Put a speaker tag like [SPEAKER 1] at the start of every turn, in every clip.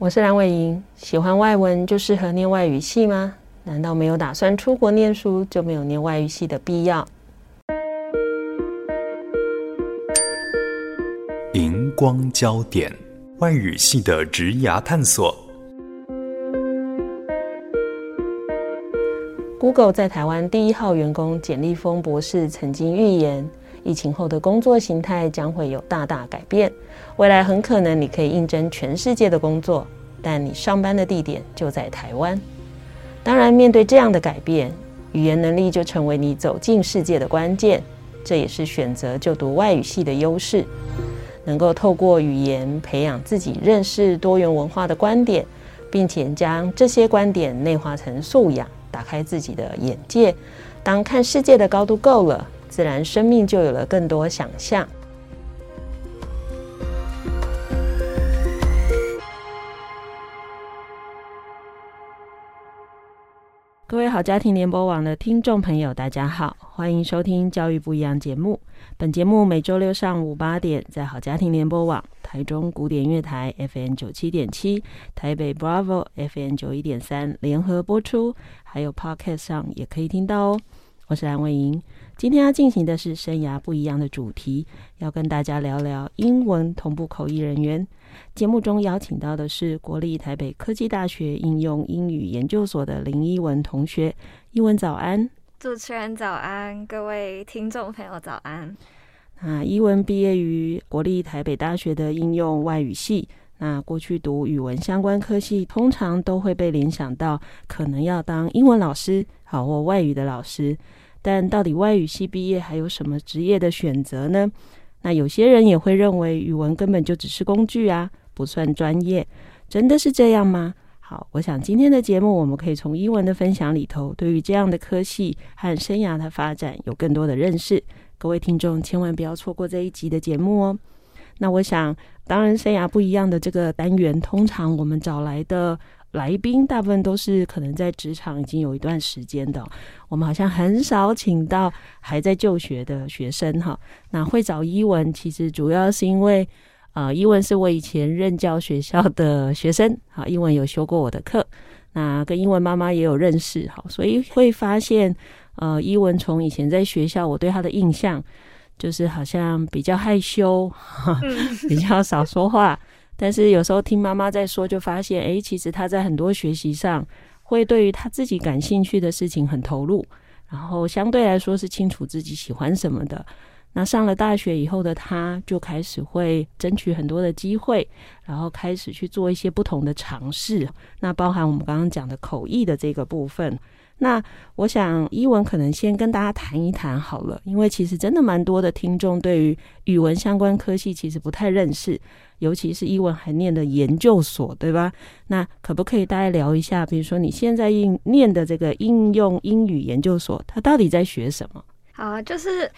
[SPEAKER 1] 我是蓝伟莹，喜欢外文就适合念外语系吗？难道没有打算出国念书就没有念外语系的必要？
[SPEAKER 2] 荧光焦点，外语系的职涯探索。
[SPEAKER 1] Google 在台湾第一号员工简立峰博士曾经预言，疫情后的工作形态将会有大大改变。未来很可能你可以应征全世界的工作，但你上班的地点就在台湾。当然，面对这样的改变，语言能力就成为你走进世界的关键。这也是选择就读外语系的优势，能够透过语言培养自己认识多元文化的观点，并且将这些观点内化成素养，打开自己的眼界。当看世界的高度够了，自然生命就有了更多想象。各位好家庭联播网的听众朋友，大家好，欢迎收听《教育不一样》节目。本节目每周六上午八点在好家庭联播网、台中古典乐台 FM 九七点七、台北 Bravo FM 九一点三联合播出，还有 Podcast 上也可以听到哦。我是蓝伟莹，今天要进行的是生涯不一样的主题，要跟大家聊聊英文同步口译人员。节目中邀请到的是国立台北科技大学应用英语研究所的林依文同学。依文早安，
[SPEAKER 3] 主持人早安，各位听众朋友早安。
[SPEAKER 1] 那依文毕业于国立台北大学的应用外语系。那过去读语文相关科系，通常都会被联想到可能要当英文老师，好或外语的老师。但到底外语系毕业还有什么职业的选择呢？那有些人也会认为语文根本就只是工具啊，不算专业，真的是这样吗？好，我想今天的节目我们可以从英文的分享里头，对于这样的科系和生涯的发展有更多的认识。各位听众千万不要错过这一集的节目哦。那我想，当然生涯不一样的这个单元，通常我们找来的来宾大部分都是可能在职场已经有一段时间的，我们好像很少请到还在就学的学生哈。那会找伊文，其实主要是因为，呃，伊文是我以前任教学校的学生，好，伊文有修过我的课，那跟英文妈妈也有认识，好，所以会发现，呃，伊文从以前在学校，我对他的印象就是好像比较害羞，比较少说话。但是有时候听妈妈在说，就发现，诶，其实她在很多学习上，会对于她自己感兴趣的事情很投入，然后相对来说是清楚自己喜欢什么的。那上了大学以后的她，就开始会争取很多的机会，然后开始去做一些不同的尝试。那包含我们刚刚讲的口译的这个部分。那我想，依文可能先跟大家谈一谈好了，因为其实真的蛮多的听众对于语文相关科系其实不太认识，尤其是英文还念的研究所，对吧？那可不可以大家聊一下，比如说你现在应念的这个应用英语研究所，它到底在学什么？
[SPEAKER 3] 好啊，就是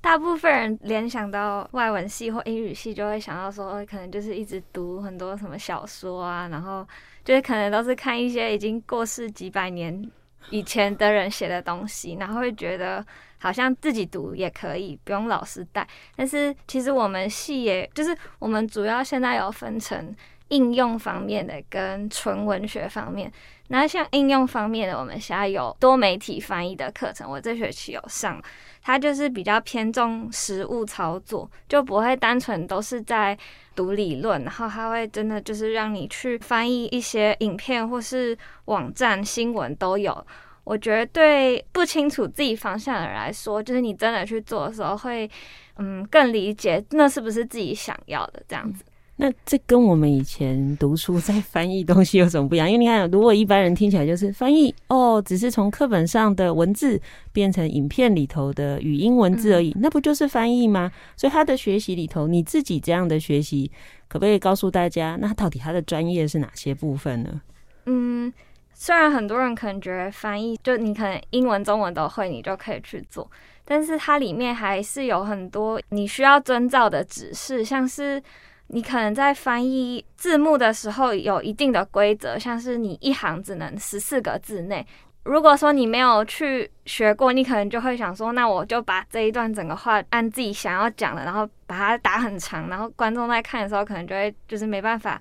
[SPEAKER 3] 大部分人联想到外文系或英语系，就会想到说，可能就是一直读很多什么小说啊，然后就是可能都是看一些已经过世几百年。以前的人写的东西，然后会觉得好像自己读也可以，不用老师带。但是其实我们系也就是我们主要现在有分成应用方面的跟纯文学方面。那像应用方面的，我们现在有多媒体翻译的课程，我这学期有上。它就是比较偏重实务操作，就不会单纯都是在读理论，然后它会真的就是让你去翻译一些影片或是网站新闻都有。我觉得对不清楚自己方向的人来说，就是你真的去做的时候会，嗯，更理解那是不是自己想要的这样子。
[SPEAKER 1] 那这跟我们以前读书在翻译东西有什么不一样？因为你看，如果一般人听起来就是翻译哦，只是从课本上的文字变成影片里头的语音文字而已，那不就是翻译吗？所以他的学习里头，你自己这样的学习，可不可以告诉大家，那到底他的专业是哪些部分呢？
[SPEAKER 3] 嗯。虽然很多人可能觉得翻译就你可能英文、中文都会，你就可以去做，但是它里面还是有很多你需要遵照的指示，像是你可能在翻译字幕的时候有一定的规则，像是你一行只能十四个字内。如果说你没有去学过，你可能就会想说，那我就把这一段整个话按自己想要讲的，然后把它打很长，然后观众在看的时候可能就会就是没办法。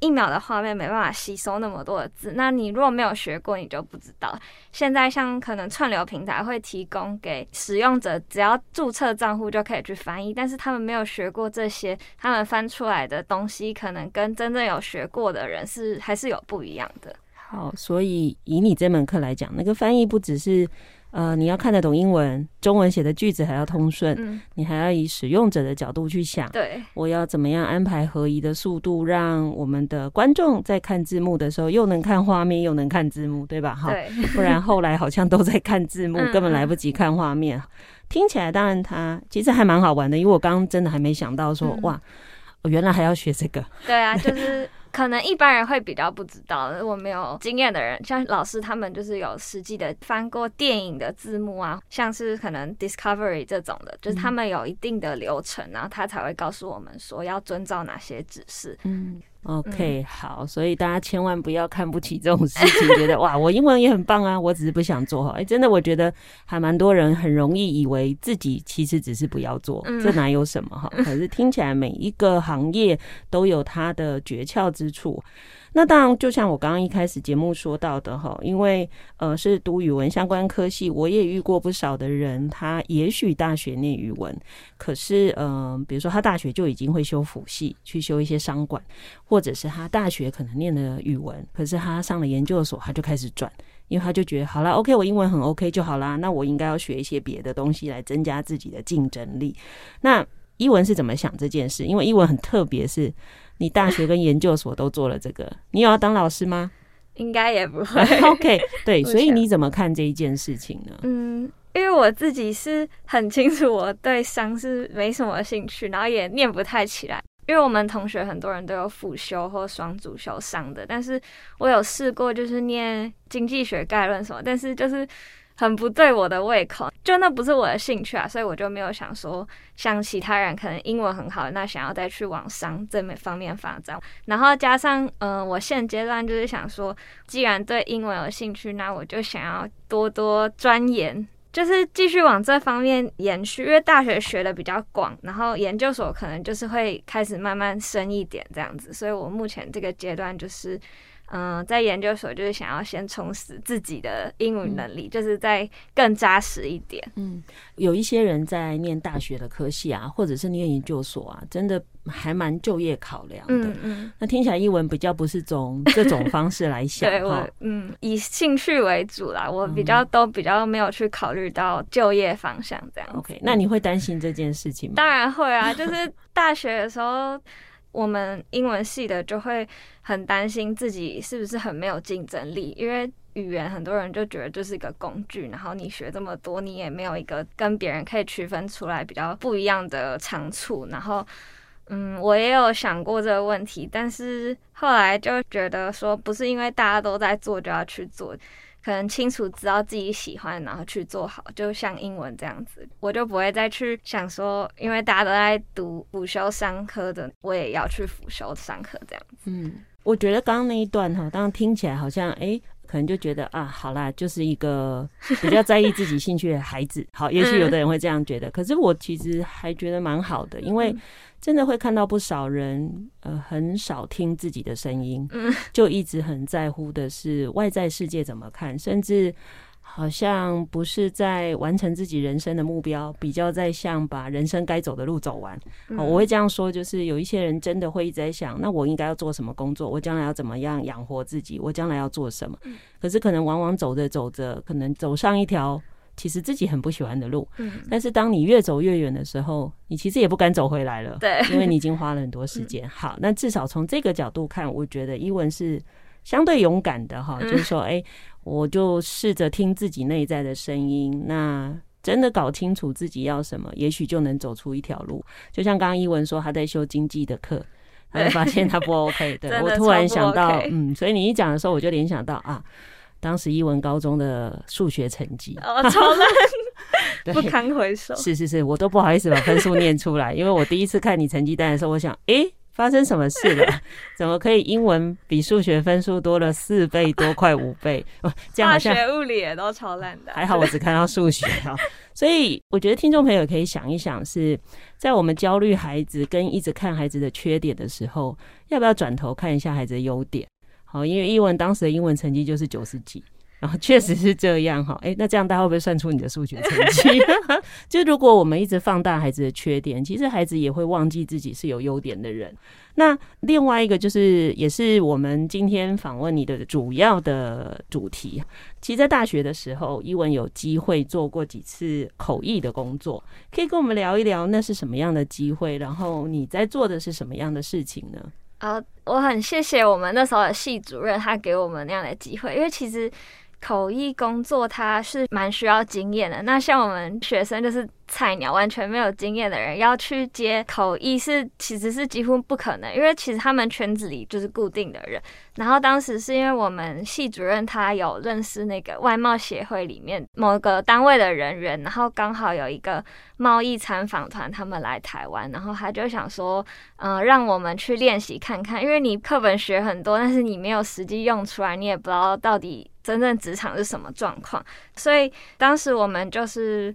[SPEAKER 3] 一秒的画面没办法吸收那么多的字，那你如果没有学过，你就不知道。现在像可能串流平台会提供给使用者，只要注册账户就可以去翻译，但是他们没有学过这些，他们翻出来的东西可能跟真正有学过的人是还是有不一样的。
[SPEAKER 1] 好，所以以你这门课来讲，那个翻译不只是。呃，你要看得懂英文，中文写的句子还要通顺，嗯，你还要以使用者的角度去想，
[SPEAKER 3] 对，
[SPEAKER 1] 我要怎么样安排合宜的速度，让我们的观众在看字幕的时候又能看画面又能看字幕，对吧？哈，
[SPEAKER 3] 对，
[SPEAKER 1] 不然后来好像都在看字幕，根本来不及看画面。
[SPEAKER 3] 嗯、
[SPEAKER 1] 听起来当然它其实还蛮好玩的，因为我刚刚真的还没想到说，嗯、哇，我原来还要学这个。
[SPEAKER 3] 对啊，就是。可能一般人会比较不知道，如果没有经验的人，像老师他们就是有实际的翻过电影的字幕啊，像是可能 Discovery 这种的，就是他们有一定的流程，然后他才会告诉我们说要遵照哪些指示。嗯。
[SPEAKER 1] OK，好，所以大家千万不要看不起这种事情，觉得哇，我英文也很棒啊，我只是不想做哈。哎、欸，真的，我觉得还蛮多人很容易以为自己其实只是不要做，这哪有什么哈？可是听起来每一个行业都有它的诀窍之处。那当然，就像我刚刚一开始节目说到的哈，因为呃是读语文相关科系，我也遇过不少的人，他也许大学念语文，可是嗯、呃，比如说他大学就已经会修辅系，去修一些商管，或者是他大学可能念的语文，可是他上了研究所，他就开始转，因为他就觉得好了，OK，我英文很 OK 就好啦，那我应该要学一些别的东西来增加自己的竞争力。那英文是怎么想这件事？因为英文很特别，是。你大学跟研究所都做了这个，你有要当老师吗？
[SPEAKER 3] 应该也不会。
[SPEAKER 1] OK，对，所以你怎么看这一件事情呢？
[SPEAKER 3] 嗯，因为我自己是很清楚，我对商是没什么兴趣，然后也念不太起来。因为我们同学很多人都有辅修或双主修商的，但是我有试过，就是念经济学概论什么，但是就是。很不对我的胃口，就那不是我的兴趣啊，所以我就没有想说像其他人可能英文很好，那想要再去往商这方面发展。然后加上，嗯、我现阶段就是想说，既然对英文有兴趣，那我就想要多多钻研，就是继续往这方面延续。因为大学学的比较广，然后研究所可能就是会开始慢慢深一点这样子，所以我目前这个阶段就是。嗯，在研究所就是想要先充实自己的英语能力，嗯、就是再更扎实一点。
[SPEAKER 1] 嗯，有一些人在念大学的科系啊，或者是念研究所啊，真的还蛮就业考量的。嗯嗯，那听起来英文比较不是从这种方式来想。
[SPEAKER 3] 对，我嗯以兴趣为主啦，我比较都比较没有去考虑到就业方向这样。
[SPEAKER 1] OK，那你会担心这件事情吗？
[SPEAKER 3] 当然会啊，就是大学的时候。我们英文系的就会很担心自己是不是很没有竞争力，因为语言很多人就觉得就是一个工具，然后你学这么多，你也没有一个跟别人可以区分出来比较不一样的长处。然后，嗯，我也有想过这个问题，但是后来就觉得说，不是因为大家都在做就要去做。可能清楚知道自己喜欢，然后去做好，就像英文这样子，我就不会再去想说，因为大家都在读辅修商科的，我也要去辅修商科这样子。
[SPEAKER 1] 嗯，我觉得刚刚那一段哈，当然听起来好像哎、欸，可能就觉得啊，好啦，就是一个比较在意自己兴趣的孩子。好，也许有的人会这样觉得，可是我其实还觉得蛮好的，因为。真的会看到不少人，呃，很少听自己的声音，就一直很在乎的是外在世界怎么看，甚至好像不是在完成自己人生的目标，比较在像把人生该走的路走完。我会这样说，就是有一些人真的会一直在想，那我应该要做什么工作？我将来要怎么样养活自己？我将来要做什么？可是可能往往走着走着，可能走上一条。其实自己很不喜欢的路，嗯，但是当你越走越远的时候，你其实也不敢走回来了，
[SPEAKER 3] 对，
[SPEAKER 1] 因为你已经花了很多时间。好，那至少从这个角度看，我觉得伊文是相对勇敢的哈，就是说，哎，我就试着听自己内在的声音，那真的搞清楚自己要什么，也许就能走出一条路。就像刚刚一文说，他在修经济的课，他就发现他不 OK，对，我突然想到，嗯，所以你一讲的时候，我就联想到啊。当时一文高中的数学成绩，
[SPEAKER 3] 哦，超烂，不堪回首。
[SPEAKER 1] 是是是，我都不好意思把分数念出来，因为我第一次看你成绩单的时候，我想，哎、欸。发生什么事了？怎么可以英文比数学分数多了四倍多，快五倍？这样好像
[SPEAKER 3] 物理也都超烂的。
[SPEAKER 1] 还好我只看到数学啊，所以我觉得听众朋友可以想一想，是在我们焦虑孩子跟一直看孩子的缺点的时候，要不要转头看一下孩子的优点？好，因为艺文当时的英文成绩就是九十几。然后确实是这样哈，哎，那这样大家会不会算出你的数学成绩？就如果我们一直放大孩子的缺点，其实孩子也会忘记自己是有优点的人。那另外一个就是，也是我们今天访问你的主要的主题。其实，在大学的时候，伊文有机会做过几次口译的工作，可以跟我们聊一聊那是什么样的机会？然后你在做的是什么样的事情呢？
[SPEAKER 3] 呃，我很谢谢我们那时候的系主任，他给我们那样的机会，因为其实。口译工作它是蛮需要经验的，那像我们学生就是。菜鸟完全没有经验的人要去接口译是其实是几乎不可能，因为其实他们圈子里就是固定的人。然后当时是因为我们系主任他有认识那个外贸协会里面某个单位的人员，然后刚好有一个贸易参访团他们来台湾，然后他就想说，嗯、让我们去练习看看，因为你课本学很多，但是你没有实际用出来，你也不知道到底真正职场是什么状况。所以当时我们就是。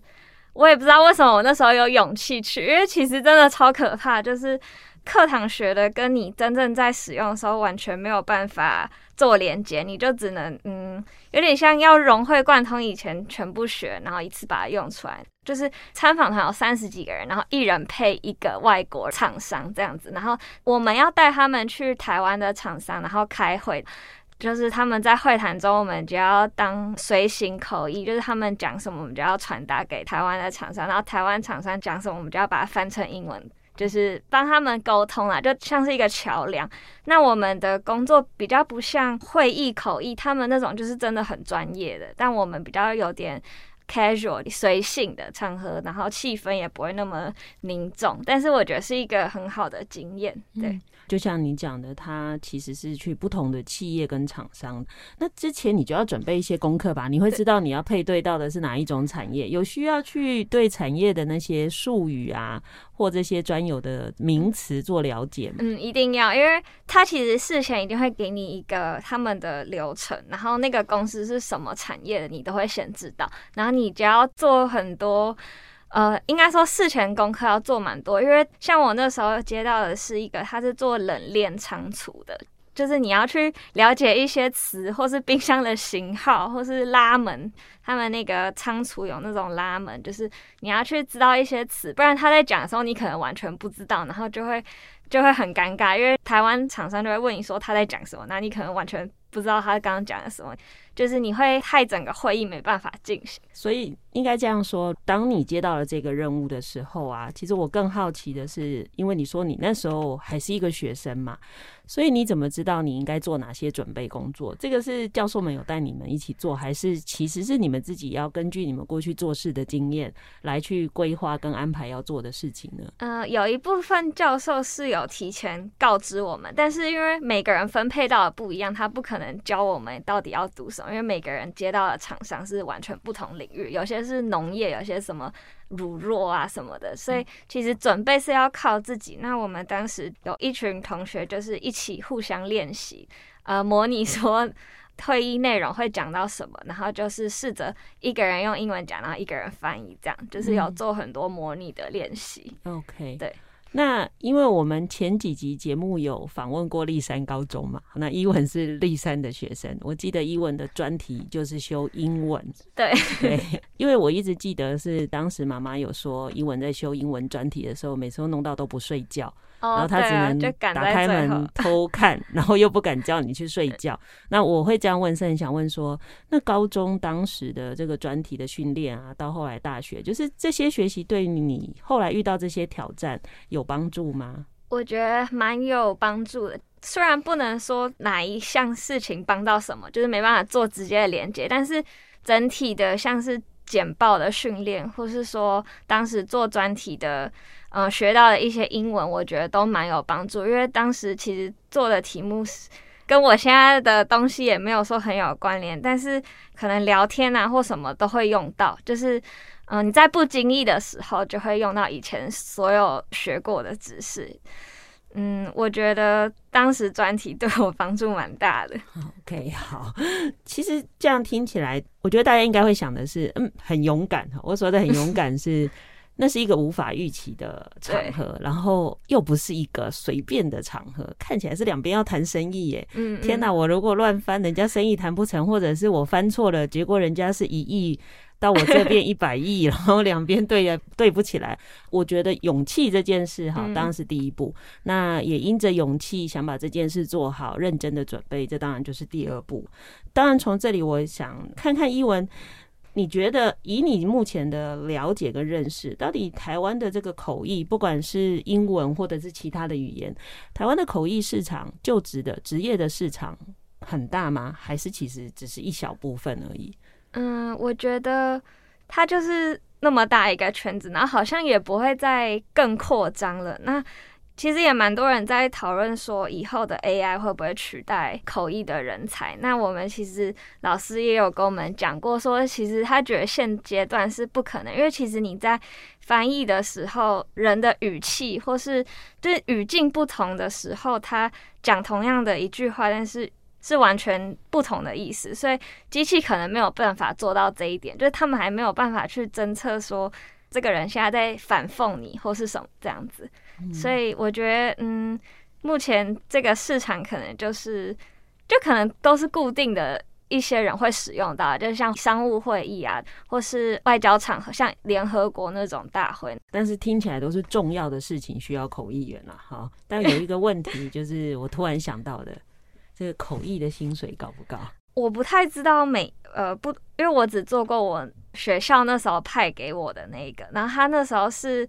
[SPEAKER 3] 我也不知道为什么我那时候有勇气去，因为其实真的超可怕，就是课堂学的跟你真正在使用的时候完全没有办法做连接，你就只能嗯，有点像要融会贯通以前全部学，然后一次把它用出来。就是参访团有三十几个人，然后一人配一个外国厂商这样子，然后我们要带他们去台湾的厂商，然后开会。就是他们在会谈中，我们就要当随行口译，就是他们讲什么，我们就要传达给台湾的厂商，然后台湾厂商讲什么，我们就要把它翻成英文，就是帮他们沟通啦，就像是一个桥梁。那我们的工作比较不像会议口译，他们那种就是真的很专业的，但我们比较有点 casual 随性的场合，然后气氛也不会那么凝重，但是我觉得是一个很好的经验，对。就像你讲的，他其实是去不同的企业跟厂商。那之前你就要准备一些功课吧？你会知道你要配对到的是哪一种产业，有需要去对产业的那些术语啊，或这些专有的名词做了解吗？嗯，一定要，因为他其实事前一定会给你一个他们的流程，然后那个公司是什么产业的，你都会先知道，然后你就要做很多。呃，应该说事前功课要做蛮多，因为像我那时候接到的是一个，他是做冷链仓储的，就是你要去了解一些词，或是冰箱的型号，或是拉门，他们那个仓储有那种拉门，就是你要去知道一些词，不然他在讲的时候你可能完全不知道，然后就会就会很尴尬，因为台湾厂商就会问你说他在讲什么，那你可能完全不知道他刚刚讲的什么。就是你会害整个会议没办法进行，所以应该这样说：当你接到了这个任务的时候啊，其实我更好奇的是，因为你说你那时候还是一个学生嘛，所以你怎么知道你应该做哪些准备工作？这个是教授们有带你们一起做，还是其实是你们自己要根据你们过去做事的经验来去规划跟安排要做的事情呢？呃，有一部分教授是有提前告知我们，但是因为每个人分配到的不一样，他不可能教我们到底要读什么。因为每个人接到的厂商是完全不同领域，有些是农业，有些什么乳弱啊什么的，所以其实准备是要靠自己。那我们当时有一群同学就是一起互相练习，呃，模拟说会议内容会讲到什么，然后就是试着一个人用英文讲，然后一个人翻译，这样就是有做很多模拟的练习。OK，对。那因为我们前几集节目有访问过立山高中嘛，那伊文是立山的学生，我记得伊文的专题就是修英文。对 对，因为我一直记得是当时妈妈有说，伊文在修英文专题的时候，每次都弄到都不睡觉。然后他只能打开门 偷看，然后又不敢叫你去睡觉。那我会这样问，是很想问说，那高中当时的这个专题的训练啊，到后来大学，就是这些学习对你后来遇到这些挑战有帮助吗？我觉得蛮有帮助的，虽然不能说哪一项事情帮到什么，就是没办法做直接的连接，但是整体的像是简报的训练，或是说当时做专题的。嗯，学到的一些英文，我觉得都蛮有帮助，因为当时其实做的题目是跟我现在的东西也没有说很有关联，但是可能聊天啊或什么都会用到，就是嗯、你在不经意的时候就会用到以前所有学过的知识。嗯，我觉得当时专题对我帮助蛮大的。
[SPEAKER 1] OK，好，其实这样听起来，我觉得大家应该会想的是，嗯，很勇敢。我说的很勇敢是，那是一个无法预期的场合，然后又不是一个随便的场合，看起来是两边要谈生意耶。嗯，嗯，天哪，我如果乱翻，人家生意谈不成，或者是我翻错了，结果人家是一亿。到我这边 一百亿，然后两边对呀对不起来。我觉得勇气这件事哈，当然是第一步。那也因着勇气想把这件事做好，认真的准备，这当然就是第二步。当然从这里，我想看看伊文，你觉得以你目前的了解跟认识，到底台湾的这个口译，不管是英文或者是其他的语言，台湾的口译市场就职的职业的市场很大吗？还是其实只是一小部分而已？
[SPEAKER 3] 嗯，我觉得它就是那么大一个圈子，然后好像也不会再更扩张了。那其实也蛮多人在讨论说，以后的 AI 会不会取代口译的人才？那我们其实老师也有跟我们讲过，说其实他觉得现阶段是不可能，因为其实你在翻译的时候，人的语气或是就是语境不同的时候，他讲同样的一句话，但是。是完全不同的意思，所以机器可能没有办法做到这一点，就是他们还没有办法去侦测说这个人现在在反讽你或是什么这样子。所以我觉得，嗯，目前这个市场可能就是，就可能都是固定的一些人会使用到，就像商务会议啊，或是外交场合，像联合国那种大会。
[SPEAKER 1] 但是听起来都是重要的事情，需要口译员了。哈，但有一个问题，就是我突然想到的。这个口译的薪水高不高？
[SPEAKER 3] 我不太知道每呃不，因为我只做过我学校那时候派给我的那个，然后他那时候是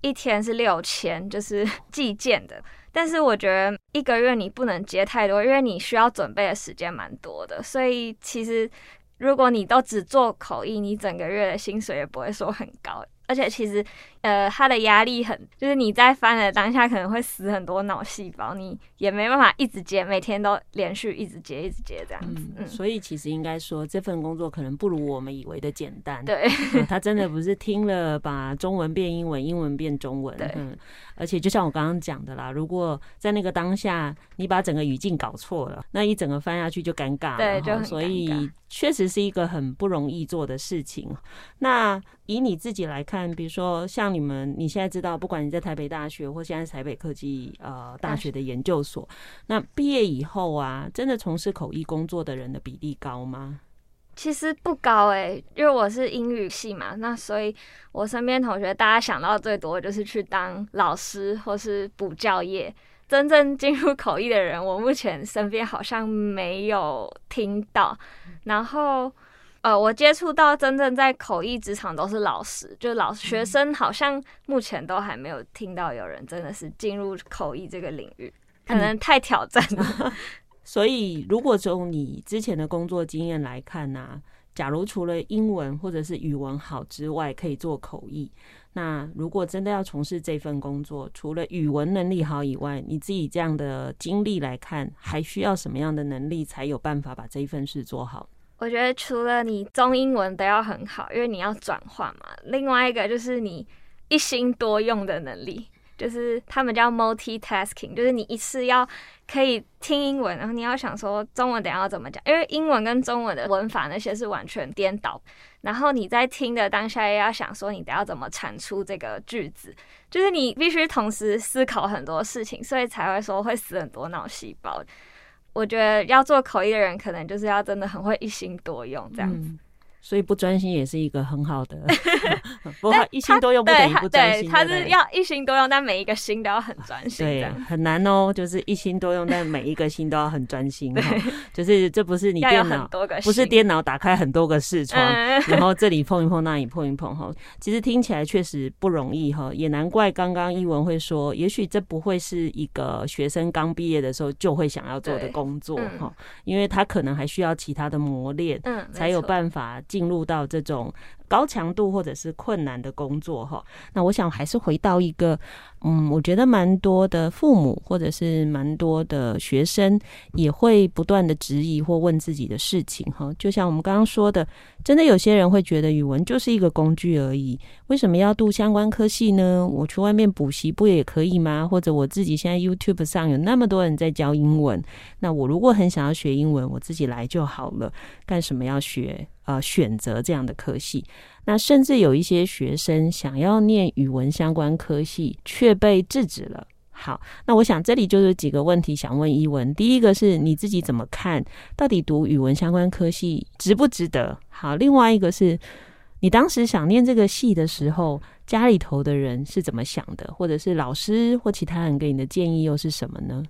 [SPEAKER 3] 一天是六千，就是 计件的。但是我觉得一个月你不能接太多，因为你需要准备的时间蛮多的。所以其实如果你都只做口译，你整个月的薪水也不会说很高。而且其实，呃，他的压力很，就是你在翻的当下可能会死很多脑细胞，你也没办法一直接，每天都连续一直接，一直接这样子。嗯，
[SPEAKER 1] 所以其实应该说，这份工作可能不如我们以为的简单。
[SPEAKER 3] 对，
[SPEAKER 1] 他真的不是听了把中文变英文，英文变中文。
[SPEAKER 3] 对，
[SPEAKER 1] 嗯。而且就像我刚刚讲的啦，如果在那个当下你把整个语境搞错了，那一整个翻下去就尴尬了。
[SPEAKER 3] 对。
[SPEAKER 1] 所以确实是一个很不容易做的事情。那以你自己来看，比如说像你们，你现在知道，不管你在台北大学或现在是台北科技呃大学的研究所，那毕业以后啊，真的从事口译工作的人的比例高吗？
[SPEAKER 3] 其实不高哎、欸，因为我是英语系嘛，那所以我身边同学大家想到最多就是去当老师或是补教业。真正进入口译的人，我目前身边好像没有听到。然后呃，我接触到真正在口译职场都是老师，就老学生好像目前都还没有听到有人真的是进入口译这个领域，可能太挑战了。
[SPEAKER 1] 所以，如果从你之前的工作经验来看呢、啊，假如除了英文或者是语文好之外，可以做口译，那如果真的要从事这份工作，除了语文能力好以外，你自己这样的经历来看，还需要什么样的能力才有办法把这一份事做好？
[SPEAKER 3] 我觉得除了你中英文都要很好，因为你要转换嘛。另外一个就是你一心多用的能力。就是他们叫 multitasking，就是你一次要可以听英文，然后你要想说中文等下要怎么讲，因为英文跟中文的文法那些是完全颠倒。然后你在听的当下也要想说你等下怎么产出这个句子，就是你必须同时思考很多事情，所以才会说会死很多脑细胞。我觉得要做口译的人，可能就是要真的很会一心多用这样子。
[SPEAKER 1] 所以不专心也是一个很好的，不过一心多用不等于不专心。
[SPEAKER 3] 对，他是要一心多用，但每一个心都要很专心。
[SPEAKER 1] 对，很难哦，就是一心多用，但每一个心都要很专心。就是这不是你电脑，不是电脑打开很多个视窗，然后这里碰一碰，那里碰一碰哈。其实听起来确实不容易哈，也难怪刚刚一文会说，也许这不会是一个学生刚毕业的时候就会想要做的工作哈，因为他可能还需要其他的磨练，才有办法。进入到这种高强度或者是困难的工作哈。那我想还是回到一个，嗯，我觉得蛮多的父母或者是蛮多的学生也会不断的质疑或问自己的事情哈。就像我们刚刚说的，真的有些人会觉得语文就是一个工具而已，为什么要读相关科系呢？我去外面补习不也可以吗？或者我自己现在 YouTube 上有那么多人在教英文，那我如果很想要学英文，我自己来就好了，干什么要学？呃，选择这样的科系，那甚至有一些学生想要念语文相关科系，却被制止了。好，那我想这里就是几个问题想问一文。第一个是你自己怎么看，到底读语文相关科系值不值得？好，另外一个是你当时想念这个系的时候，家里头的人是怎么想的，或者是老师或其他人给你的建议又是什么呢？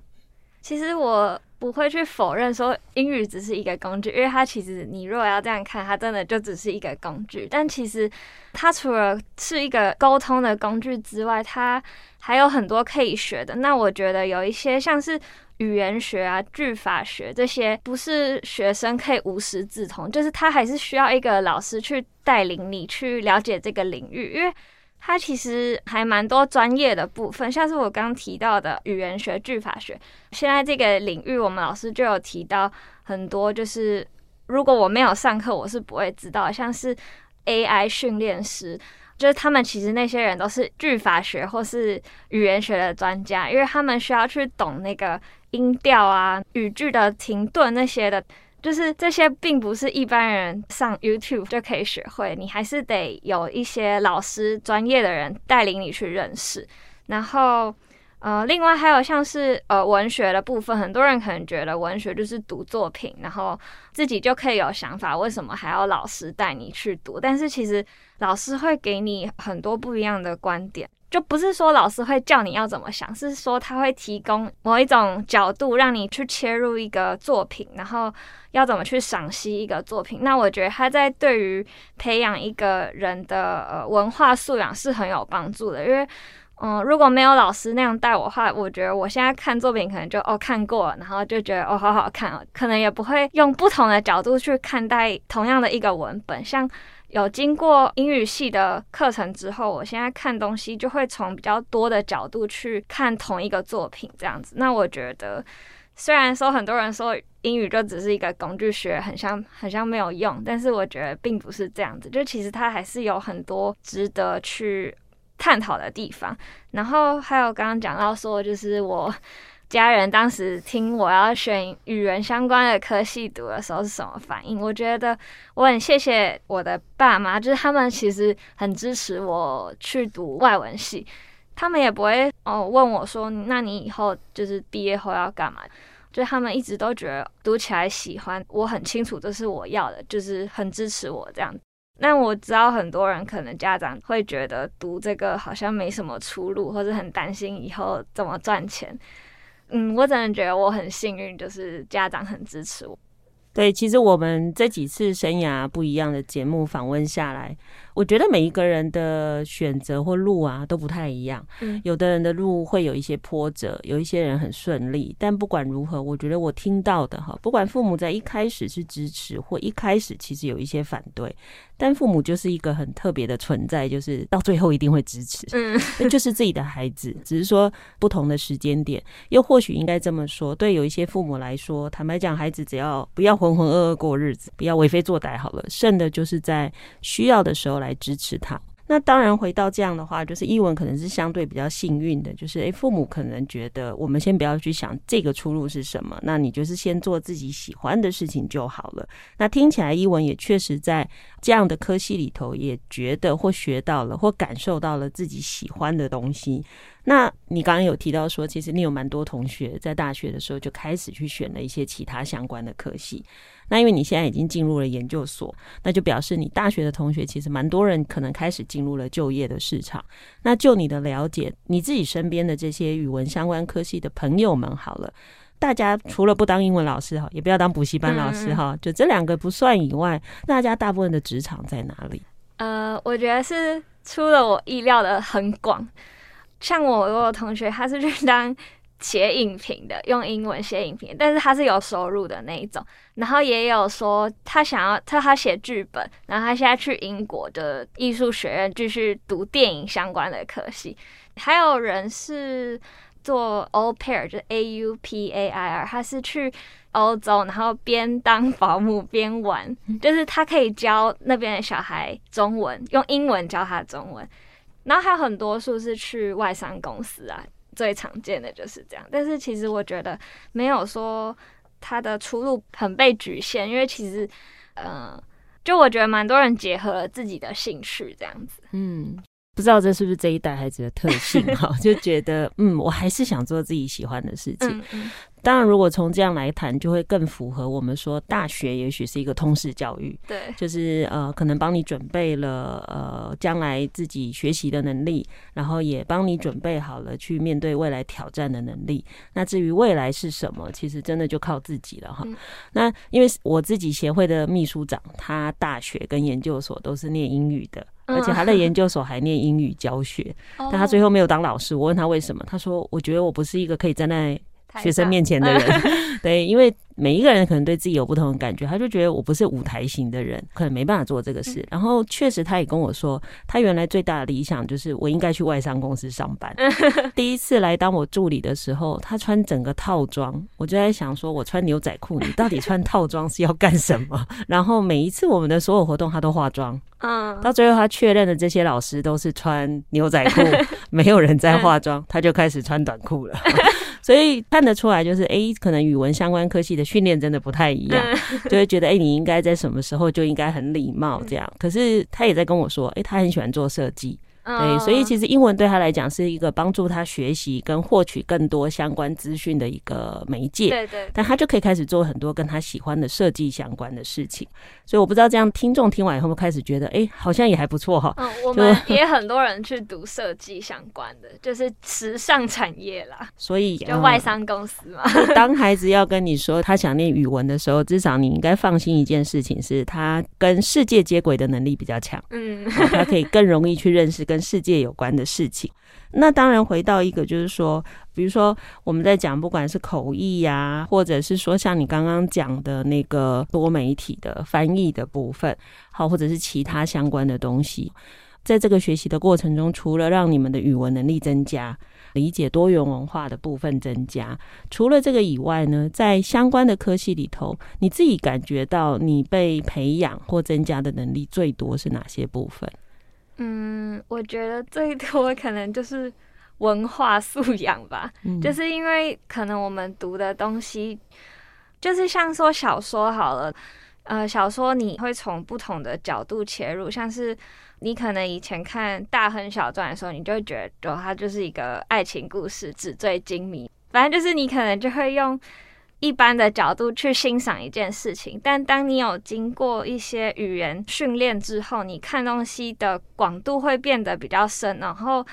[SPEAKER 3] 其实我。不会去否认说英语只是一个工具，因为它其实你如果要这样看，它真的就只是一个工具。但其实它除了是一个沟通的工具之外，它还有很多可以学的。那我觉得有一些像是语言学啊、句法学这些，不是学生可以无师自通，就是他还是需要一个老师去带领你去了解这个领域，因为。它其实还蛮多专业的部分，像是我刚提到的语言学、句法学。现在这个领域，我们老师就有提到很多，就是如果我没有上课，我是不会知道。像是 AI 训练师，就是他们其实那些人都是句法学或是语言学的专家，因为他们需要去懂那个音调啊、语句的停顿那些的。就是这些，并不是一般人上 YouTube 就可以学会，你还是得有一些老师、专业的人带领你去认识。然后，呃，另外还有像是呃文学的部分，很多人可能觉得文学就是读作品，然后自己就可以有想法，为什么还要老师带你去读？但是其实老师会给你很多不一样的观点。就不是说老师会叫你要怎么想，是说他会提供某一种角度，让你去切入一个作品，然后要怎么去赏析一个作品。那我觉得他在对于培养一个人的呃文化素养是很有帮助的。因为嗯，如果没有老师那样带我的话，我觉得我现在看作品可能就哦看过，然后就觉得哦好好看哦，可能也不会用不同的角度去看待同样的一个文本，像。有经过英语系的课程之后，我现在看东西就会从比较多的角度去看同一个作品，这样子。那我觉得，虽然说很多人说英语就只是一个工具学，很像 很像没有用，但是我觉得并不是这样子。就其实它还是有很多值得去探讨的地方。然后还有刚刚讲到说，就是我。家人当时听我要选语言相关的科系读的时候是什么反应？我觉得我很谢谢我的爸妈，就是他们其实很支持我去读外文系，他们也不会哦问我说，那你以后就是毕业后要干嘛？就他们一直都觉得读起来喜欢，我很清楚这是我要的，就是很支持我这样。那我知道很多人可能家长会觉得读这个好像没什么出路，或者很担心以后怎么赚钱。嗯，我真的觉得我很幸运，就是家长很支持我。
[SPEAKER 1] 对，其实我们这几次生涯不一样的节目访问下来。我觉得每一个人的选择或路啊都不太一样，嗯，有的人的路会有一些波折，有一些人很顺利。但不管如何，我觉得我听到的哈，不管父母在一开始是支持，或一开始其实有一些反对，但父母就是一个很特别的存在，就是到最后一定会支持，嗯，那就是自己的孩子，只是说不同的时间点。又或许应该这么说，对有一些父母来说，坦白讲，孩子只要不要浑浑噩噩过日子，不要为非作歹好了，剩的就是在需要的时候来。来支持他。那当然，回到这样的话，就是一文可能是相对比较幸运的，就是诶，父母可能觉得我们先不要去想这个出路是什么，那你就是先做自己喜欢的事情就好了。那听起来，一文也确实在这样的科系里头，也觉得或学到了或感受到了自己喜欢的东西。那你刚刚有提到说，其实你有蛮多同学在大学的时候就开始去选了一些其他相关的科系。那因为你现在已经进入了研究所，那就表示你大学的同学其实蛮多人可能开始进入了就业的市场。那就你的了解，你自己身边的这些语文相关科系的朋友们，好了，大家除了不当英文老师哈，也不要当补习班老师哈，就这两个不算以外，大家大部分的职场在哪里？
[SPEAKER 3] 呃，我觉得是出了我意料的很广。像我有个同学，他是去当写影评的，用英文写影评，但是他是有收入的那一种。然后也有说他想要他他写剧本，然后他现在去英国的艺术学院继续读电影相关的科系。还有人是做 au pair，就是 A U P A I R，他是去欧洲，然后边当保姆边玩，就是他可以教那边的小孩中文，用英文教他中文。然后还有很多数是去外商公司啊，最常见的就是这样。但是其实我觉得没有说他的出路很被局限，因为其实，嗯，就我觉得蛮多人结合了自己的兴趣这样子。
[SPEAKER 1] 嗯，不知道这是不是这一代孩子的特性哈，就觉得嗯，我还是想做自己喜欢的事情。嗯嗯当然，如果从这样来谈，就会更符合我们说大学也许是一个通识教育，
[SPEAKER 3] 对，
[SPEAKER 1] 就是呃，可能帮你准备了呃将来自己学习的能力，然后也帮你准备好了去面对未来挑战的能力。那至于未来是什么，其实真的就靠自己了哈。嗯、那因为我自己协会的秘书长，他大学跟研究所都是念英语的，而且他在 研究所还念英语教学，嗯、但他最后没有当老师。我问他为什么，他说：“我觉得我不是一个可以站在。”学生面前的人，对，因为每一个人可能对自己有不同的感觉，他就觉得我不是舞台型的人，可能没办法做这个事。然后确实，他也跟我说，他原来最大的理想就是我应该去外商公司上班。第一次来当我助理的时候，他穿整个套装，我就在想说，我穿牛仔裤，你到底穿套装是要干什么？然后每一次我们的所有活动，他都化妆。嗯，到最后他确认的这些老师都是穿牛仔裤，没有人在化妆，他就开始穿短裤了。所以看得出来，就是哎、欸，可能语文相关科系的训练真的不太一样，就会觉得哎、欸，你应该在什么时候就应该很礼貌这样。可是他也在跟我说，哎、欸，他很喜欢做设计。对，所以其实英文对他来讲是一个帮助他学习跟获取更多相关资讯的一个媒介。
[SPEAKER 3] 对对，
[SPEAKER 1] 但他就可以开始做很多跟他喜欢的设计相关的事情。所以我不知道这样听众听完以后会不会开始觉得，哎，好像也还不错哈。
[SPEAKER 3] 嗯，我们也很多人去读设计相关的，就是时尚产业啦。
[SPEAKER 1] 所以
[SPEAKER 3] 就外商公司嘛。
[SPEAKER 1] 当孩子要跟你说他想念语文的时候，至少你应该放心一件事情，是他跟世界接轨的能力比较强。嗯，他可以更容易去认识跟。跟世界有关的事情，那当然回到一个就是说，比如说我们在讲不管是口译呀，或者是说像你刚刚讲的那个多媒体的翻译的部分，好，或者是其他相关的东西，在这个学习的过程中，除了让你们的语文能力增加，理解多元文化的部分增加，除了这个以外呢，在相关的科系里头，你自己感觉到你被培养或增加的能力最多是哪些部分？
[SPEAKER 3] 嗯，我觉得最多可能就是文化素养吧，嗯、就是因为可能我们读的东西，就是像说小说好了，呃，小说你会从不同的角度切入，像是你可能以前看《大亨小传》的时候，你就会觉得它就是一个爱情故事，纸醉金迷，反正就是你可能就会用。一般的角度去欣赏一件事情，但当你有经过一些语言训练之后，你看东西的广度会变得比较深，然后。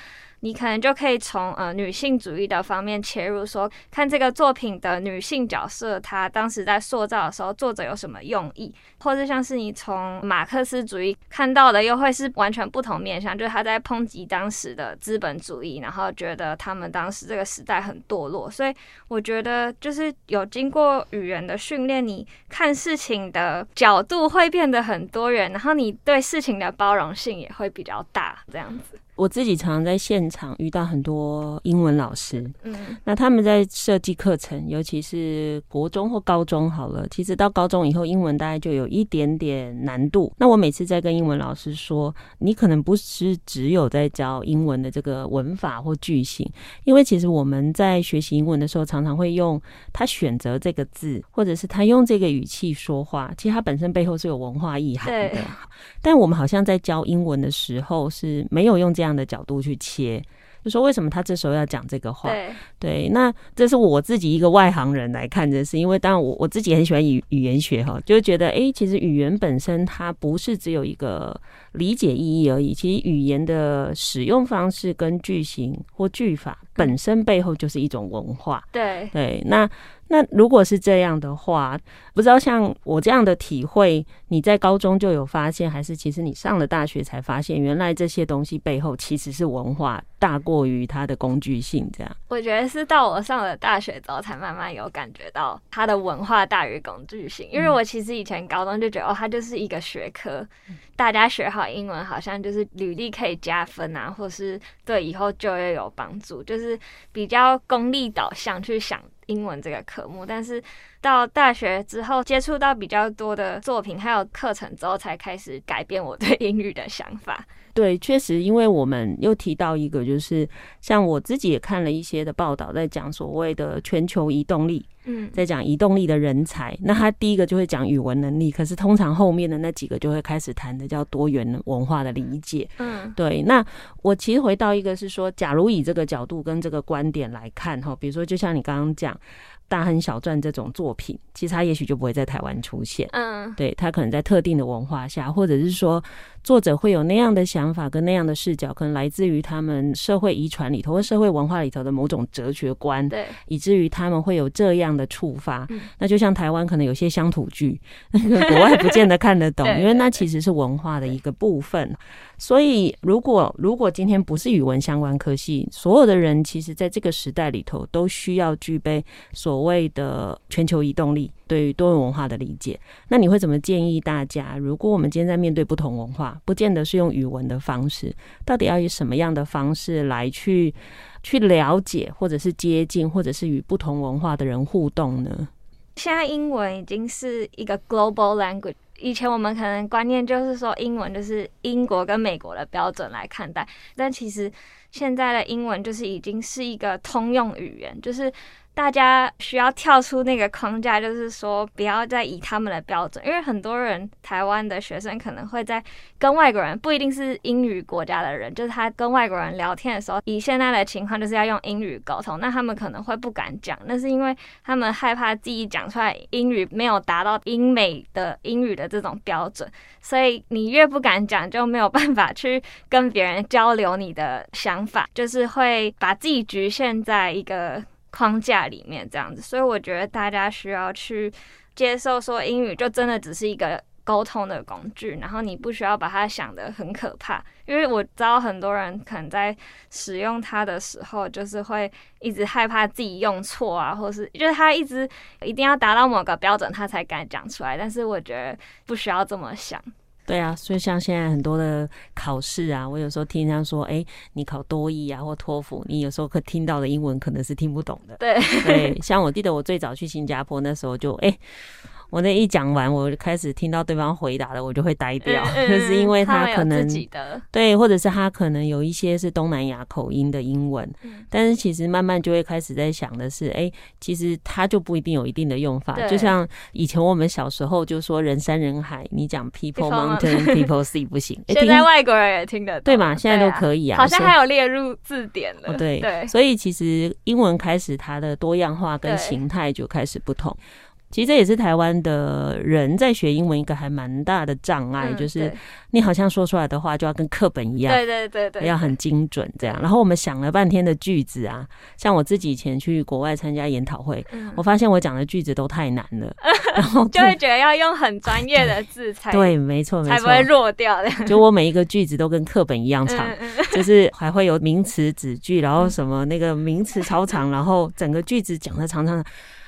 [SPEAKER 3] 你可能就可以从呃女性主义的方面切入，说看这个作品的女性角色，她当时在塑造的时候，作者有什么用意，或者像是你从马克思主义看到的，又会是完全不同面向，就是他在抨击当时的资本主义，然后觉得他们当时这个时代很堕落，所以我觉得就是有经过语言的训练，你看事情的角度会变得很多元，然后你对事情的包容性也会比较大，这样子。
[SPEAKER 1] 我自己常常在现场遇到很多英文老师，嗯，那他们在设计课程，尤其是国中或高中好了，其实到高中以后，英文大概就有一点点难度。那我每次在跟英文老师说，你可能不是只有在教英文的这个文法或句型，因为其实我们在学习英文的时候，常常会用他选择这个字，或者是他用这个语气说话，其实他本身背后是有文化意涵的。但我们好像在教英文的时候是没有用这样。这样的角度去切，就说为什么他这时候要讲这个话？对，对，那这是我自己一个外行人来看这事，因为当然我我自己很喜欢语语言学哈，就觉得哎，其实语言本身它不是只有一个理解意义而已，其实语言的使用方式跟句型或句法本身背后就是一种文化。对对，那。那如果是这样的话，不知道像我这样的体会，你在高中就有发现，还是其实你上了大学才发现，原来这些东西背后其实是文化大过于它的工具性。这样，
[SPEAKER 3] 我觉得是到我上了大学之后，才慢慢有感觉到它的文化大于工具性。因为我其实以前高中就觉得，哦，它就是一个学科，大家学好英文好像就是履历可以加分啊，或是对以后就业有帮助，就是比较功利导向去想。英文这个科目，但是到大学之后接触到比较多的作品还有课程之后，才开始改变我对英语的想法。
[SPEAKER 1] 对，确实，因为我们又提到一个，就是像我自己也看了一些的报道，在讲所谓的全球移动力，嗯，在讲移动力的人才。那他第一个就会讲语文能力，可是通常后面的那几个就会开始谈的叫多元文化的理解。嗯，对。那我其实回到一个是说，假如以这个角度跟这个观点来看哈，比如说就像你刚刚讲。大亨小传这种作品，其实它也许就不会在台湾出现。嗯，对，它可能在特定的文化下，或者是说作者会有那样的想法跟那样的视角，可能来自于他们社会遗传里头或社会文化里头的某种哲学观，对，以至于他们会有这样的触发。嗯，那就像台湾可能有些乡土剧，那个国外不见得看得懂，因为那其实是文化的一个部分。所以，如果如果今天不是语文相关科系，所有的人其实在这个时代里头都需要具备所谓的全球移动力，对于多元文化的理解。那你会怎么建议大家？如果我们今天在面对不同文化，不见得是用语文的方式，到底要以什么样的方式来去去了解，或者是接近，或者是与不同文化的人互动呢？
[SPEAKER 3] 现在英文已经是一个 global language。以前我们可能观念就是说，英文就是英国跟美国的标准来看待，但其实现在的英文就是已经是一个通用语言，就是。大家需要跳出那个框架，就是说不要再以他们的标准，因为很多人台湾的学生可能会在跟外国人，不一定是英语国家的人，就是他跟外国人聊天的时候，以现在的情况就是要用英语沟通，那他们可能会不敢讲，那是因为他们害怕自己讲出来英语没有达到英美的英语的这种标准，所以你越不敢讲，就没有办法去跟别人交流你的想法，就是会把自己局限在一个。框架里面这样子，所以我觉得大家需要去接受说英语就真的只是一个沟通的工具，然后你不需要把它想得很可怕，因为我知道很多人可能在使用它的时候，就是会一直害怕自己用错啊，或是就是他一直一定要达到某个标准，他才敢讲出来。但是我觉得不需要这么想。
[SPEAKER 1] 对啊，所以像现在很多的考试啊，我有时候听人家说，哎，你考多益啊或托福，你有时候可听到的英文可能是听不懂的。对对，像我记得我最早去新加坡那时候就，哎。我那一讲完，我就开始听到对方回答的，我就会呆掉，嗯嗯、就是因为他可能
[SPEAKER 3] 他
[SPEAKER 1] 对，或者是他可能有一些是东南亚口音的英文，嗯、但是其实慢慢就会开始在想的是，哎、欸，其实他就不一定有一定的用法。就像以前我们小时候就说人山人海，你讲 people mountain people sea 不行，
[SPEAKER 3] 现在外国人也听得懂，
[SPEAKER 1] 对嘛？现在都可以啊，
[SPEAKER 3] 好像还有列入字典了。
[SPEAKER 1] 对。对，所以其实英文开始它的多样化跟形态就开始不同。其实这也是台湾的人在学英文一个还蛮大的障碍，嗯、就是你好像说出来的话就要跟课本一样，对对对对，要很精准这样。然后我们想了半天的句子啊，像我自己以前去国外参加研讨会，嗯、我发现我讲的句子都太难了，然后
[SPEAKER 3] 就会觉得要用很专业的字才
[SPEAKER 1] 对，没错没错，
[SPEAKER 3] 才不会弱掉的。
[SPEAKER 1] 就我每一个句子都跟课本一样长，嗯、就是还会有名词子句，然后什么那个名词超长，然后整个句子讲的长长的。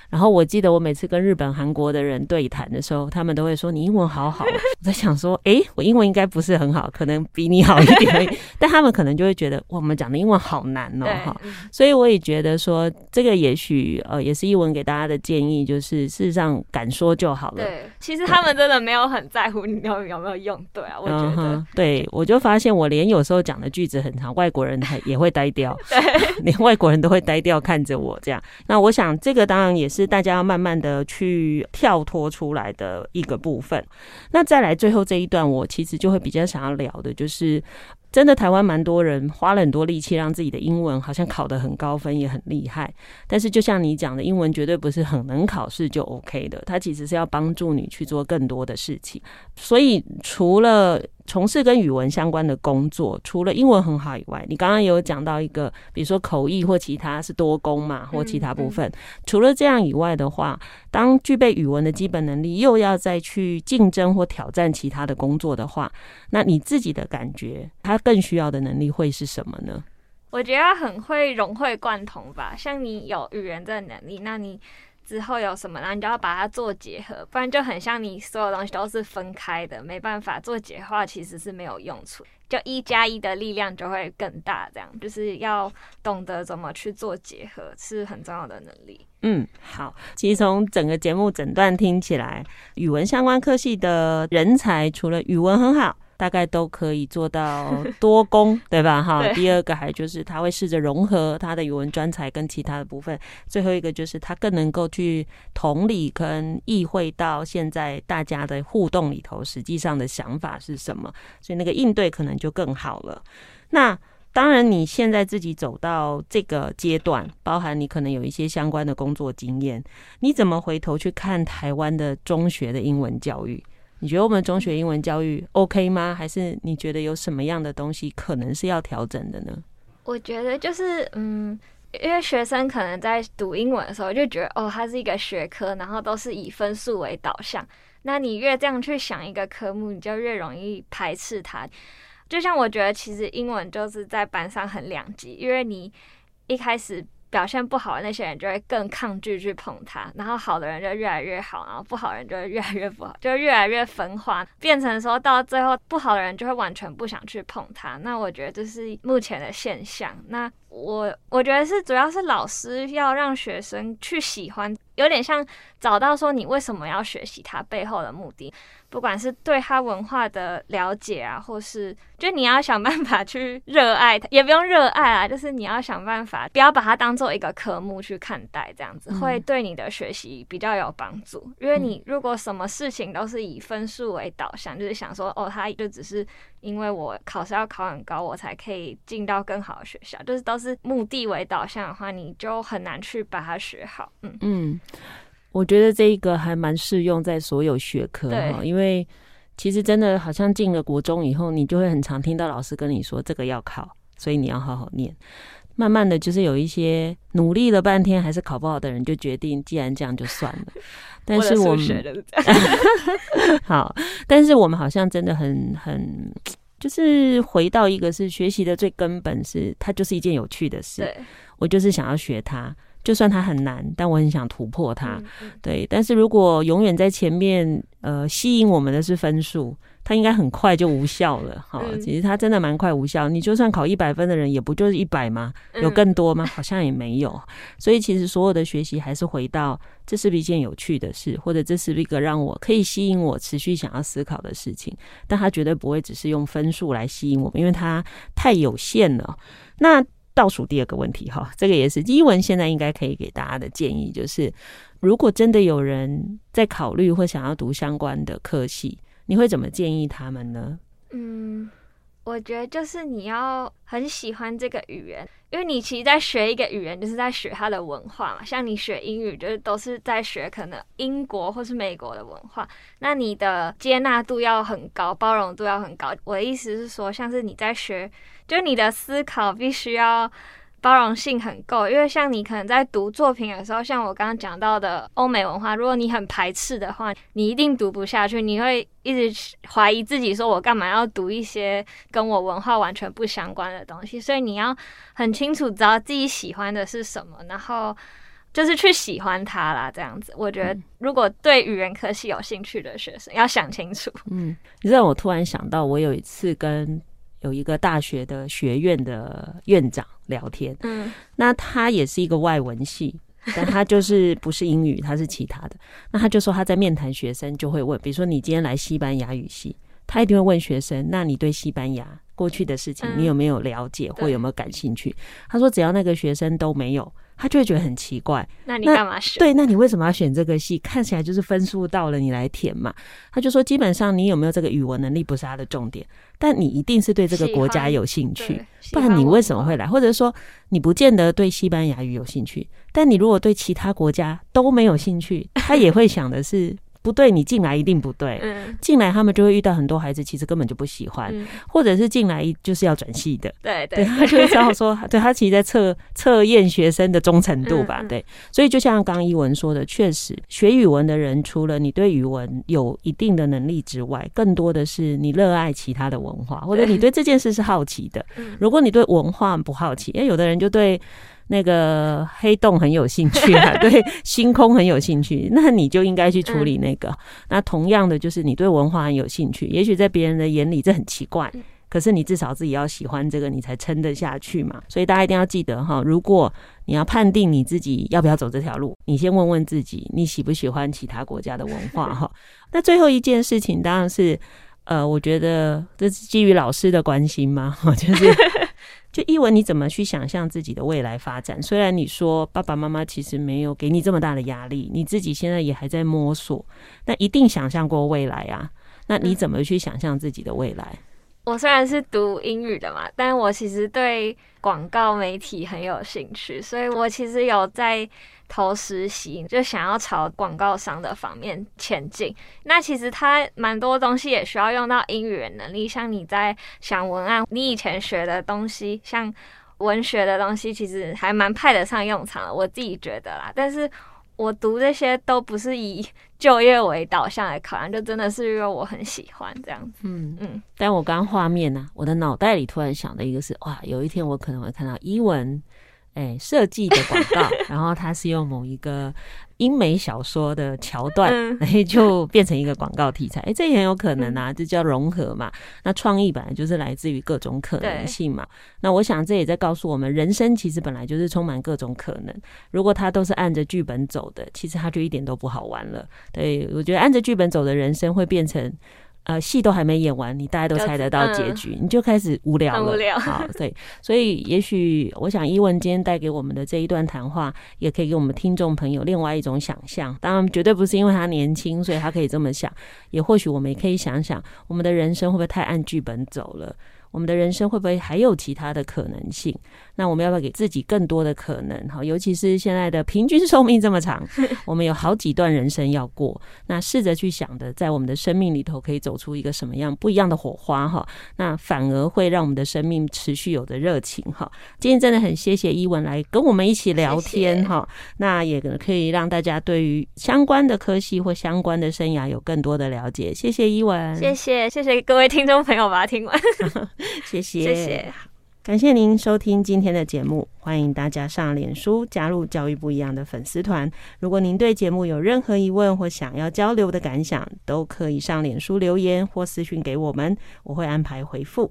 [SPEAKER 1] 然后我记得我每次跟日本、韩国的人对谈的时候，他们都会说你英文好好。我在想说，哎，我英文应该不是很好，可能比你好一点。但他们可能就会觉得我们讲的英文好难哦，哈。所以我也觉得说，这个也许呃也是一文给大家的建议，就是事实上敢说就好了。
[SPEAKER 3] 对，其实他们真的没有很在乎你有有没有用对啊。我觉得，嗯、
[SPEAKER 1] 对 我就发现我连有时候讲的句子很长，外国人还也会呆掉，对，连外国人都会呆掉看着我这样。那我想这个当然也是。是大家要慢慢的去跳脱出来的一个部分。那再来最后这一段，我其实就会比较想要聊的，就是真的台湾蛮多人花了很多力气，让自己的英文好像考得很高分，也很厉害。但是就像你讲的，英文绝对不是很能考试就 OK 的，它其实是要帮助你去做更多的事情。所以除了从事跟语文相关的工作，除了英文很好以外，你刚刚有讲到一个，比如说口译或其他是多工嘛，或其他部分。嗯嗯、除了这样以外的话，当具备语文的基本能力，又要再去竞争或挑战其他的工作的话，那你自己的感觉，他更需要的能力会是什么呢？
[SPEAKER 3] 我觉得很会融会贯通吧。像你有语言这个能力，那你。之后有什么，然后你就要把它做结合，不然就很像你所有东西都是分开的，没办法做结合，其实是没有用处。就一加一的力量就会更大，这样就是要懂得怎么去做结合，是很重要的能力。
[SPEAKER 1] 嗯，好，其实从整个节目整段听起来，语文相关科系的人才，除了语文很好。大概都可以做到 多工，对吧？哈，第二个还就是他会试着融合他的语文专才跟其他的部分。最后一个就是他更能够去同理跟意会到现在大家的互动里头，实际上的想法是什么，所以那个应对可能就更好了。那当然，你现在自己走到这个阶段，包含你可能有一些相关的工作经验，你怎么回头去看台湾的中学的英文教育？你觉得我们中学英文教育 OK 吗？还是你觉得有什么样的东西可能是要调整的呢？
[SPEAKER 3] 我觉得就是，嗯，因为学生可能在读英文的时候就觉得，哦，它是一个学科，然后都是以分数为导向。那你越这样去想一个科目，你就越容易排斥它。就像我觉得，其实英文就是在班上很两极，因为你一开始。表现不好的那些人就会更抗拒去碰它，然后好的人就越来越好，然后不好的人就会越来越不好，就越来越分化，变成说到最后不好的人就会完全不想去碰它。那我觉得这是目前的现象。那我我觉得是主要是老师要让学生去喜欢，有点像找到说你为什么要学习它背后的目的。不管是对他文化的了解啊，或是就你要想办法去热爱他，也不用热爱啊，就是你要想办法不要把它当做一个科目去看待，这样子会对你的学习比较有帮助。因为你如果什么事情都是以分数为导向，就是想说哦，他就只是因为我考试要考很高，我才可以进到更好的学校，就是都是目的为导向的话，你就很难去把它学好。嗯嗯。
[SPEAKER 1] 我觉得这一个还蛮适用在所有学科哈，因为其实真的好像进了国中以后，你就会很常听到老师跟你说这个要考，所以你要好好念。慢慢的就是有一些努力了半天还是考不好的人，就决定既然这样就算了。但是我们 好，但是我们好像真的很很就是回到一个是学习的最根本是它就是一件有趣的事，我就是想要学它。就算它很难，但我很想突破它。嗯、对，但是如果永远在前面，呃，吸引我们的是分数，它应该很快就无效了。哈、嗯，其实它真的蛮快无效。你就算考一百分的人，也不就是一百吗？有更多吗？好像也没有。所以其实所有的学习还是回到，这是不是一件有趣的事，或者这是不是一个让我可以吸引我持续想要思考的事情？但它绝对不会只是用分数来吸引我们，因为它太有限了。那。倒数第二个问题哈，这个也是英文现在应该可以给大家的建议，就是如果真的有人在考虑或想要读相关的科系，你会怎么建议他们呢？
[SPEAKER 3] 嗯。我觉得就是你要很喜欢这个语言，因为你其实，在学一个语言，就是在学它的文化嘛。像你学英语，就是都是在学可能英国或是美国的文化。那你的接纳度要很高，包容度要很高。我的意思是说，像是你在学，就你的思考必须要。包容性很够，因为像你可能在读作品的时候，像我刚刚讲到的欧美文化，如果你很排斥的话，你一定读不下去，你会一直怀疑自己，说我干嘛要读一些跟我文化完全不相关的东西？所以你要很清楚知道自己喜欢的是什么，然后就是去喜欢它啦。这样子，我觉得如果对语言科系有兴趣的学生要想清楚。
[SPEAKER 1] 嗯，你知道我突然想到，我有一次跟有一个大学的学院的院长聊天，嗯，那他也是一个外文系，但他就是不是英语，他是其他的。那他就说他在面谈学生就会问，比如说你今天来西班牙语系，他一定会问学生，那你对西班牙过去的事情你有没有了解或有没有感兴趣？他说只要那个学生都没有。他就会觉得很奇怪，
[SPEAKER 3] 那你干嘛选？
[SPEAKER 1] 对，那你为什么要选这个系？看起来就是分数到了，你来填嘛。他就说，基本上你有没有这个语文能力不是他的重点，但你一定是对这个国家有兴趣，不然你为什么会来？或者说你不见得对西班牙语有兴趣，但你如果对其他国家都没有兴趣，他也会想的是。不对，你进来一定不对。
[SPEAKER 3] 嗯，
[SPEAKER 1] 进来他们就会遇到很多孩子，其实根本就不喜欢，
[SPEAKER 3] 嗯
[SPEAKER 1] 或者是进来就是要转系的。
[SPEAKER 3] 对对
[SPEAKER 1] 对，他就会说，对他其实在测测验学生的忠诚度吧。
[SPEAKER 3] 嗯嗯
[SPEAKER 1] 对，所以就像刚刚一文说的，确实学语文的人，除了你对语文有一定的能力之外，更多的是你热爱其他的文化，或者你对这件事是好奇的。
[SPEAKER 3] 嗯
[SPEAKER 1] 如果你对文化不好奇，因为有的人就对那个黑洞很有兴趣啊，对星空很有兴趣，那你就应该去处理那个。那同样的，就是你对文化很有兴趣，也许在别人的眼里这很奇怪。可是你至少自己要喜欢这个，你才撑得下去嘛。所以大家一定要记得哈，如果你要判定你自己要不要走这条路，你先问问自己，你喜不喜欢其他国家的文化哈。那最后一件事情当然是，呃，我觉得这是基于老师的关心嘛，就是就一文你怎么去想象自己的未来发展？虽然你说爸爸妈妈其实没有给你这么大的压力，你自己现在也还在摸索，那一定想象过未来啊。那你怎么去想象自己的未来？
[SPEAKER 3] 我虽然是读英语的嘛，但我其实对广告媒体很有兴趣，所以我其实有在投实习，就想要朝广告商的方面前进。那其实它蛮多东西也需要用到英语的能力，像你在想文案，你以前学的东西，像文学的东西，其实还蛮派得上用场的，我自己觉得啦。但是我读这些都不是以就业为导向来考量，就真的是因为我很喜欢这样子。
[SPEAKER 1] 嗯
[SPEAKER 3] 嗯，
[SPEAKER 1] 但我刚画面呢、啊，我的脑袋里突然想的一个是，哇，有一天我可能会看到英文，哎，设计的广告，然后它是用某一个英美小说的桥段，哎、嗯，就变成一个广告题材，哎，这也很有可能啊，这叫融合嘛。那创意本来就是来自于各种可能性嘛。那我想这也在告诉我们，人生其实本来就是充满各种可能。如果他都是按着剧本走的，其实他就一点都不好玩了。对，我觉得按着剧本走的人生会变成。呃，戏都还没演完，你大家都猜得到结局，嗯、你就开始无聊了。
[SPEAKER 3] 无聊。
[SPEAKER 1] 好，对，所以也许我想，伊文今天带给我们的这一段谈话，也可以给我们听众朋友另外一种想象。当然，绝对不是因为他年轻，所以他可以这么想。也或许我们也可以想想，我们的人生会不会太按剧本走了？我们的人生会不会还有其他的可能性？那我们要不要给自己更多的可能？哈，尤其是现在的平均寿命这么长，我们有好几段人生要过。那试着去想的，在我们的生命里头可以走出一个什么样不一样的火花？哈，那反而会让我们的生命持续有的热情。哈，今天真的很谢谢伊文来跟我们一起聊天。哈，那也可以让大家对于相关的科系或相关的生涯有更多的了解。谢谢伊文，
[SPEAKER 3] 谢谢谢谢各位听众朋友把它听完。
[SPEAKER 1] 谢谢，
[SPEAKER 3] 谢谢，
[SPEAKER 1] 感谢您收听今天的节目，欢迎大家上脸书加入教育不一样的粉丝团。如果您对节目有任何疑问或想要交流的感想，都可以上脸书留言或私讯给我们，我会安排回复。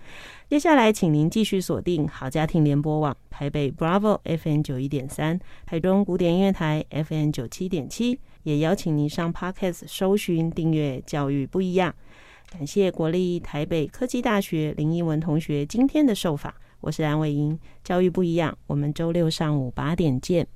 [SPEAKER 1] 接下来，请您继续锁定好家庭联播网台北 Bravo FM 九一点三，台中古典音乐台 FM 九七点七，也邀请您上 Podcast 搜寻订阅教育不一样。感谢国立台北科技大学林一文同学今天的受访，我是安伟英，教育不一样，我们周六上午八点见。